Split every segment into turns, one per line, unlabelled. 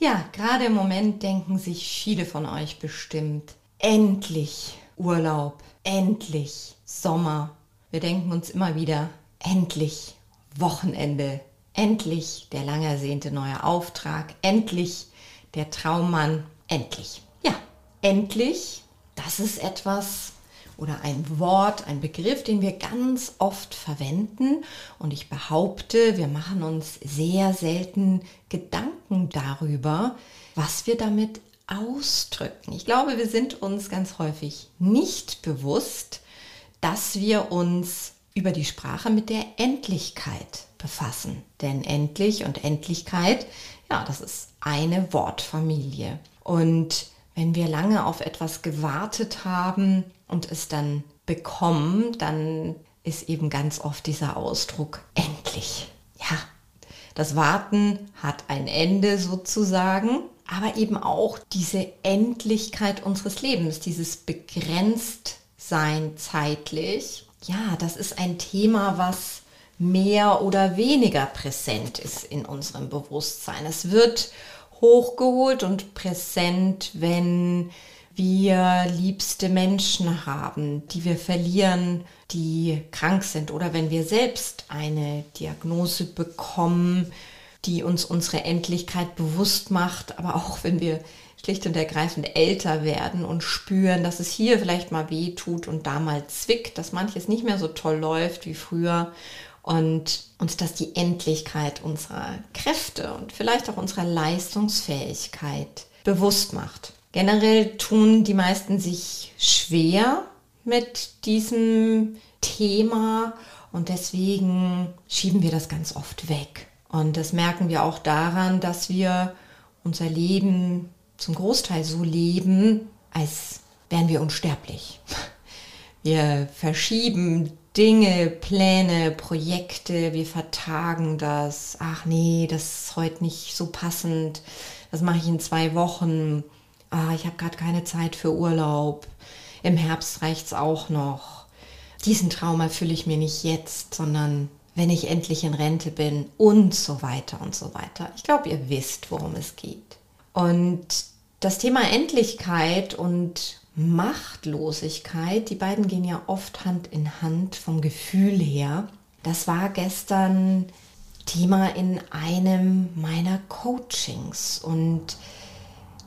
Ja, gerade im Moment denken sich viele von euch bestimmt, endlich Urlaub, endlich Sommer. Wir denken uns immer wieder, endlich Wochenende, endlich der lang ersehnte neue Auftrag, endlich der Traummann, endlich. Ja, endlich, das ist etwas, oder ein Wort, ein Begriff, den wir ganz oft verwenden. Und ich behaupte, wir machen uns sehr selten Gedanken darüber, was wir damit ausdrücken. Ich glaube, wir sind uns ganz häufig nicht bewusst, dass wir uns über die Sprache mit der Endlichkeit befassen. Denn endlich und Endlichkeit, ja, das ist eine Wortfamilie. Und wenn wir lange auf etwas gewartet haben und es dann bekommen, dann ist eben ganz oft dieser Ausdruck endlich. Ja, das Warten hat ein Ende sozusagen, aber eben auch diese Endlichkeit unseres Lebens, dieses Begrenztsein zeitlich. Ja, das ist ein Thema, was mehr oder weniger präsent ist in unserem Bewusstsein. Es wird hochgeholt und präsent, wenn wir liebste Menschen haben, die wir verlieren, die krank sind oder wenn wir selbst eine Diagnose bekommen, die uns unsere Endlichkeit bewusst macht, aber auch wenn wir schlicht und ergreifend älter werden und spüren, dass es hier vielleicht mal weh tut und da mal zwickt, dass manches nicht mehr so toll läuft wie früher und uns das die Endlichkeit unserer Kräfte und vielleicht auch unserer Leistungsfähigkeit bewusst macht. Generell tun die meisten sich schwer mit diesem Thema und deswegen schieben wir das ganz oft weg. Und das merken wir auch daran, dass wir unser Leben zum Großteil so leben, als wären wir unsterblich. Wir verschieben Dinge, Pläne, Projekte, wir vertagen das. Ach nee, das ist heute nicht so passend. Das mache ich in zwei Wochen. Ah, ich habe gerade keine Zeit für Urlaub. Im Herbst reicht es auch noch. Diesen Traum erfülle ich mir nicht jetzt, sondern wenn ich endlich in Rente bin und so weiter und so weiter. Ich glaube, ihr wisst, worum es geht. Und das Thema Endlichkeit und Machtlosigkeit, die beiden gehen ja oft Hand in Hand vom Gefühl her. Das war gestern Thema in einem meiner Coachings und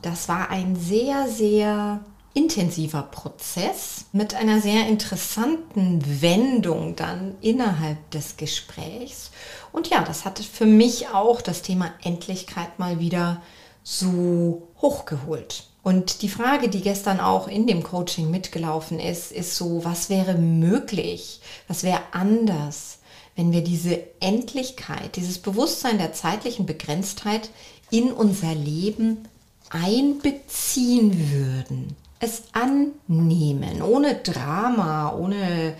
das war ein sehr, sehr intensiver Prozess mit einer sehr interessanten Wendung dann innerhalb des Gesprächs. Und ja, das hatte für mich auch das Thema Endlichkeit mal wieder so hochgeholt. Und die Frage, die gestern auch in dem Coaching mitgelaufen ist, ist so, was wäre möglich, was wäre anders, wenn wir diese Endlichkeit, dieses Bewusstsein der zeitlichen Begrenztheit in unser Leben einbeziehen würden, es annehmen, ohne Drama, ohne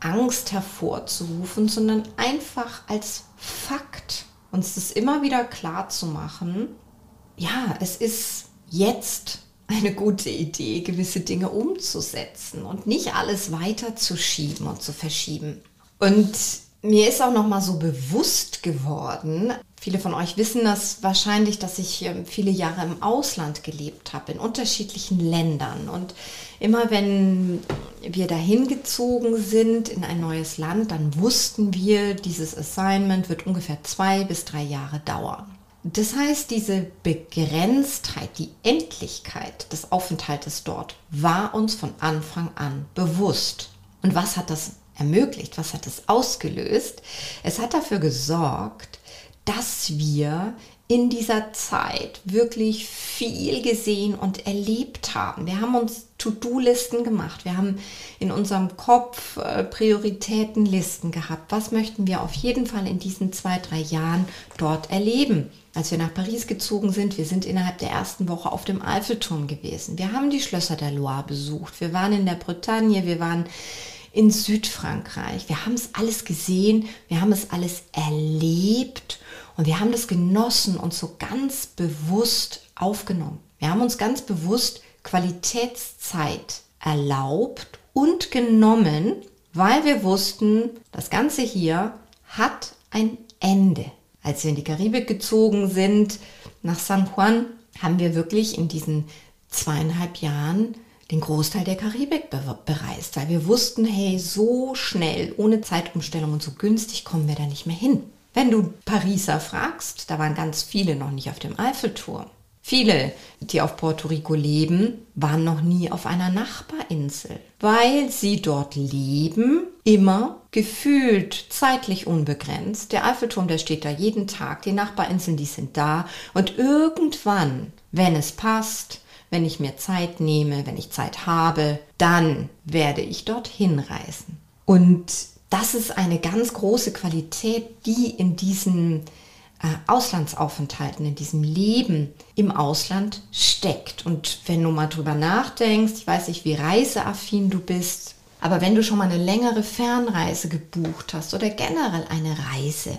Angst hervorzurufen, sondern einfach als Fakt uns das immer wieder klar zu machen, ja, es ist jetzt eine gute Idee, gewisse Dinge umzusetzen und nicht alles weiterzuschieben und zu verschieben. Und mir ist auch noch mal so bewusst geworden, viele von euch wissen das wahrscheinlich, dass ich ähm, viele Jahre im Ausland gelebt habe, in unterschiedlichen Ländern. Und immer wenn wir dahin gezogen sind in ein neues Land, dann wussten wir, dieses Assignment wird ungefähr zwei bis drei Jahre dauern. Das heißt, diese Begrenztheit, die Endlichkeit des Aufenthaltes dort war uns von Anfang an bewusst. Und was hat das ermöglicht? Was hat es ausgelöst? Es hat dafür gesorgt, dass wir in dieser Zeit wirklich viel gesehen und erlebt haben. Wir haben uns To-Do-Listen gemacht. Wir haben in unserem Kopf äh, Prioritätenlisten gehabt. Was möchten wir auf jeden Fall in diesen zwei, drei Jahren dort erleben? Als wir nach Paris gezogen sind, wir sind innerhalb der ersten Woche auf dem Eiffelturm gewesen. Wir haben die Schlösser der Loire besucht. Wir waren in der Bretagne, wir waren in Südfrankreich. Wir haben es alles gesehen, wir haben es alles erlebt und wir haben das genossen und so ganz bewusst aufgenommen. Wir haben uns ganz bewusst Qualitätszeit erlaubt und genommen, weil wir wussten, das Ganze hier hat ein Ende. Als wir in die Karibik gezogen sind, nach San Juan, haben wir wirklich in diesen zweieinhalb Jahren den Großteil der Karibik bereist, weil wir wussten, hey, so schnell, ohne Zeitumstellung und so günstig kommen wir da nicht mehr hin. Wenn du Pariser fragst, da waren ganz viele noch nicht auf dem Eiffelturm. Viele, die auf Puerto Rico leben, waren noch nie auf einer Nachbarinsel, weil sie dort leben, immer gefühlt zeitlich unbegrenzt. Der Eiffelturm, der steht da jeden Tag, die Nachbarinseln, die sind da und irgendwann, wenn es passt, wenn ich mir Zeit nehme, wenn ich Zeit habe, dann werde ich dorthin reisen. Und das ist eine ganz große Qualität, die in diesen äh, Auslandsaufenthalten, in diesem Leben im Ausland steckt. Und wenn du mal drüber nachdenkst, ich weiß nicht, wie reiseaffin du bist, aber wenn du schon mal eine längere Fernreise gebucht hast oder generell eine Reise,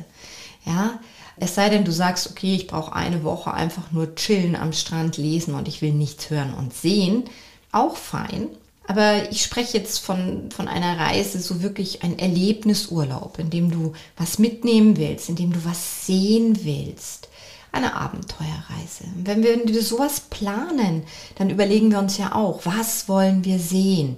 ja, es sei denn, du sagst, okay, ich brauche eine Woche einfach nur chillen am Strand, lesen und ich will nichts hören und sehen. Auch fein. Aber ich spreche jetzt von, von einer Reise, so wirklich ein Erlebnisurlaub, in dem du was mitnehmen willst, in dem du was sehen willst. Eine Abenteuerreise. Wenn wir sowas planen, dann überlegen wir uns ja auch, was wollen wir sehen?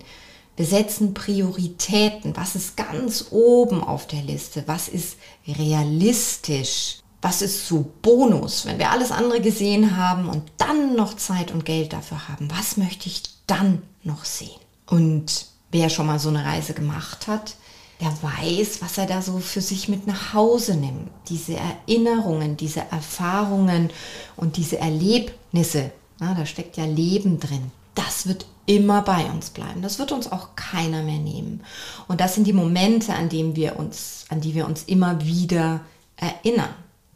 Wir setzen Prioritäten. Was ist ganz oben auf der Liste? Was ist realistisch? Was ist so Bonus, wenn wir alles andere gesehen haben und dann noch Zeit und Geld dafür haben? Was möchte ich dann noch sehen? Und wer schon mal so eine Reise gemacht hat, der weiß, was er da so für sich mit nach Hause nimmt. Diese Erinnerungen, diese Erfahrungen und diese Erlebnisse, na, da steckt ja Leben drin. Das wird immer bei uns bleiben. Das wird uns auch keiner mehr nehmen. Und das sind die Momente, an denen wir uns, an die wir uns immer wieder erinnern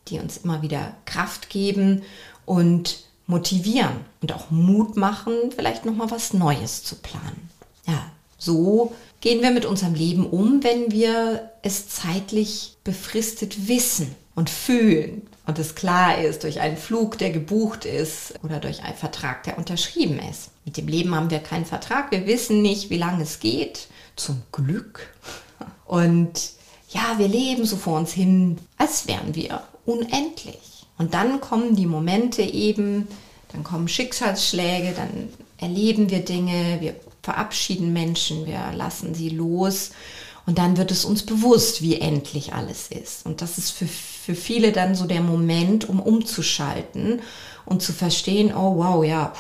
die uns immer wieder Kraft geben und motivieren und auch Mut machen, vielleicht noch mal was Neues zu planen. Ja, so gehen wir mit unserem Leben um, wenn wir es zeitlich befristet wissen und fühlen und es klar ist durch einen Flug, der gebucht ist oder durch einen Vertrag, der unterschrieben ist. Mit dem Leben haben wir keinen Vertrag, wir wissen nicht, wie lange es geht, zum Glück. Und ja, wir leben so vor uns hin, als wären wir unendlich. Und dann kommen die Momente eben, dann kommen Schicksalsschläge, dann erleben wir Dinge, wir verabschieden Menschen, wir lassen sie los und dann wird es uns bewusst, wie endlich alles ist. Und das ist für, für viele dann so der Moment, um umzuschalten und zu verstehen, oh wow, ja,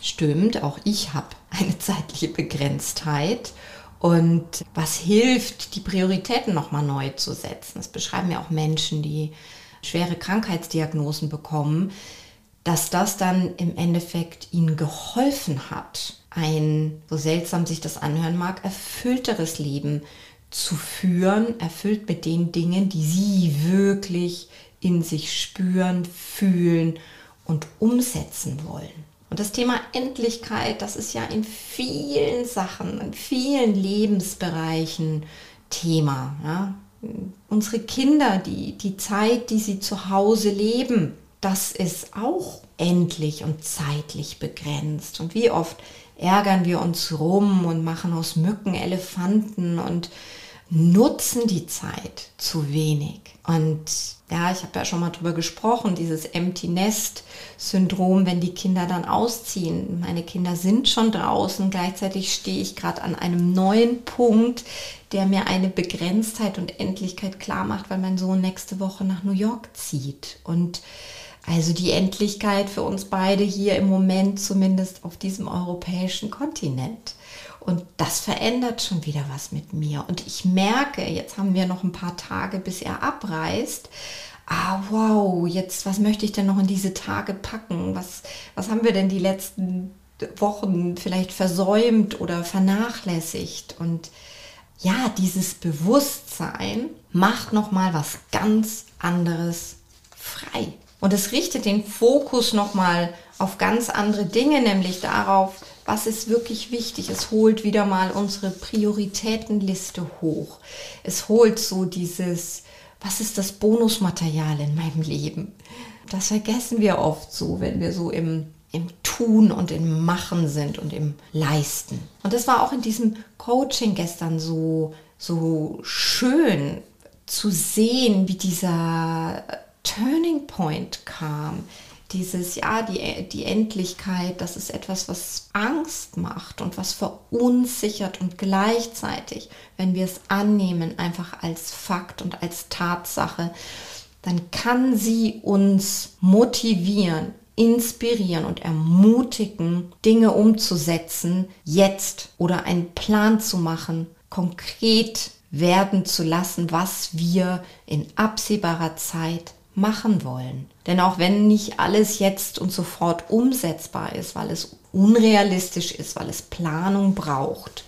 stimmt, auch ich habe eine zeitliche Begrenztheit. Und was hilft, die Prioritäten nochmal neu zu setzen? Das beschreiben ja auch Menschen, die schwere Krankheitsdiagnosen bekommen, dass das dann im Endeffekt ihnen geholfen hat, ein, so seltsam sich das anhören mag, erfüllteres Leben zu führen, erfüllt mit den Dingen, die sie wirklich in sich spüren, fühlen und umsetzen wollen. Und das Thema Endlichkeit, das ist ja in vielen Sachen, in vielen Lebensbereichen Thema. Ja? Unsere Kinder, die, die Zeit, die sie zu Hause leben, das ist auch endlich und zeitlich begrenzt. Und wie oft ärgern wir uns rum und machen aus Mücken Elefanten und nutzen die Zeit zu wenig. Und ja, ich habe ja schon mal drüber gesprochen, dieses Empty Nest Syndrom, wenn die Kinder dann ausziehen. Meine Kinder sind schon draußen, gleichzeitig stehe ich gerade an einem neuen Punkt, der mir eine Begrenztheit und Endlichkeit klar macht, weil mein Sohn nächste Woche nach New York zieht. Und also die Endlichkeit für uns beide hier im Moment zumindest auf diesem europäischen Kontinent. Und das verändert schon wieder was mit mir. Und ich merke, jetzt haben wir noch ein paar Tage, bis er abreist, ah wow, jetzt was möchte ich denn noch in diese Tage packen? Was, was haben wir denn die letzten Wochen vielleicht versäumt oder vernachlässigt? Und ja, dieses Bewusstsein macht noch mal was ganz anderes frei. Und es richtet den Fokus noch mal auf ganz andere Dinge, nämlich darauf, was ist wirklich wichtig. Es holt wieder mal unsere Prioritätenliste hoch. Es holt so dieses, was ist das Bonusmaterial in meinem Leben? Das vergessen wir oft so, wenn wir so im, im Tun und im Machen sind und im Leisten. Und das war auch in diesem Coaching gestern so, so schön zu sehen, wie dieser Turning Point kam, dieses, ja, die, die Endlichkeit, das ist etwas, was Angst macht und was verunsichert und gleichzeitig, wenn wir es annehmen, einfach als Fakt und als Tatsache, dann kann sie uns motivieren, inspirieren und ermutigen, Dinge umzusetzen, jetzt oder einen Plan zu machen, konkret werden zu lassen, was wir in absehbarer Zeit machen wollen. Denn auch wenn nicht alles jetzt und sofort umsetzbar ist, weil es unrealistisch ist, weil es Planung braucht,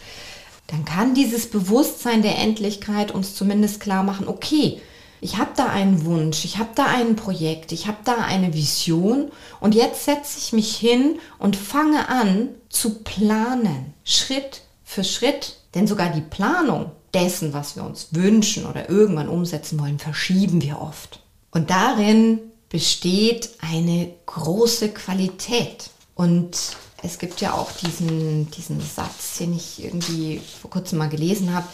dann kann dieses Bewusstsein der Endlichkeit uns zumindest klar machen, okay, ich habe da einen Wunsch, ich habe da ein Projekt, ich habe da eine Vision und jetzt setze ich mich hin und fange an zu planen, Schritt für Schritt. Denn sogar die Planung dessen, was wir uns wünschen oder irgendwann umsetzen wollen, verschieben wir oft. Und darin besteht eine große Qualität. Und es gibt ja auch diesen, diesen Satz, den ich irgendwie vor kurzem mal gelesen habe.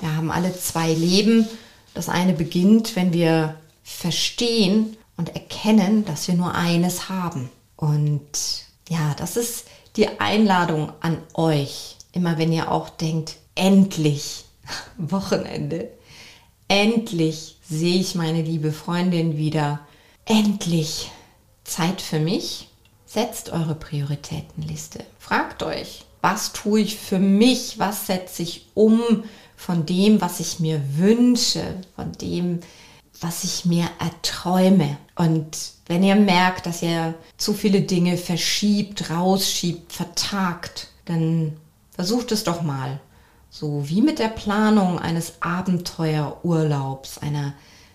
Wir haben alle zwei Leben. Das eine beginnt, wenn wir verstehen und erkennen, dass wir nur eines haben. Und ja, das ist die Einladung an euch. Immer wenn ihr auch denkt, endlich Wochenende, endlich sehe ich meine liebe Freundin wieder. Endlich Zeit für mich. Setzt eure Prioritätenliste. Fragt euch, was tue ich für mich? Was setze ich um von dem, was ich mir wünsche, von dem, was ich mir erträume? Und wenn ihr merkt, dass ihr zu viele Dinge verschiebt, rausschiebt, vertagt, dann versucht es doch mal. So wie mit der Planung eines Abenteuerurlaubs, einer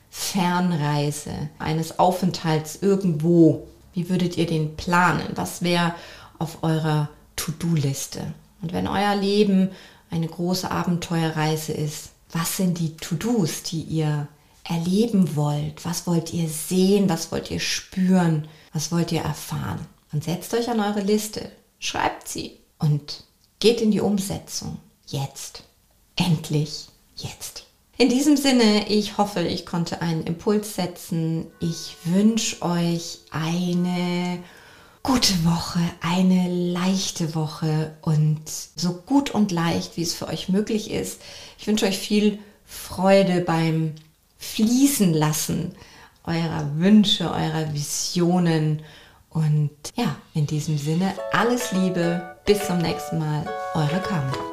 Fernreise, eines Aufenthalts irgendwo. Wie würdet ihr den planen? Was wäre auf eurer To-Do-Liste? Und wenn euer Leben eine große Abenteuerreise ist, was sind die To-Dos, die ihr erleben wollt? Was wollt ihr sehen? Was wollt ihr spüren? Was wollt ihr erfahren? Und setzt euch an eure Liste, schreibt sie und geht in die Umsetzung. Jetzt. Endlich jetzt. In diesem Sinne, ich hoffe, ich konnte einen Impuls setzen. Ich wünsche euch eine gute Woche, eine leichte Woche und so gut und leicht, wie es für euch möglich ist. Ich wünsche euch viel Freude beim Fließen lassen eurer Wünsche, eurer Visionen. Und ja, in diesem Sinne, alles Liebe. Bis zum nächsten Mal. Eure Carmen.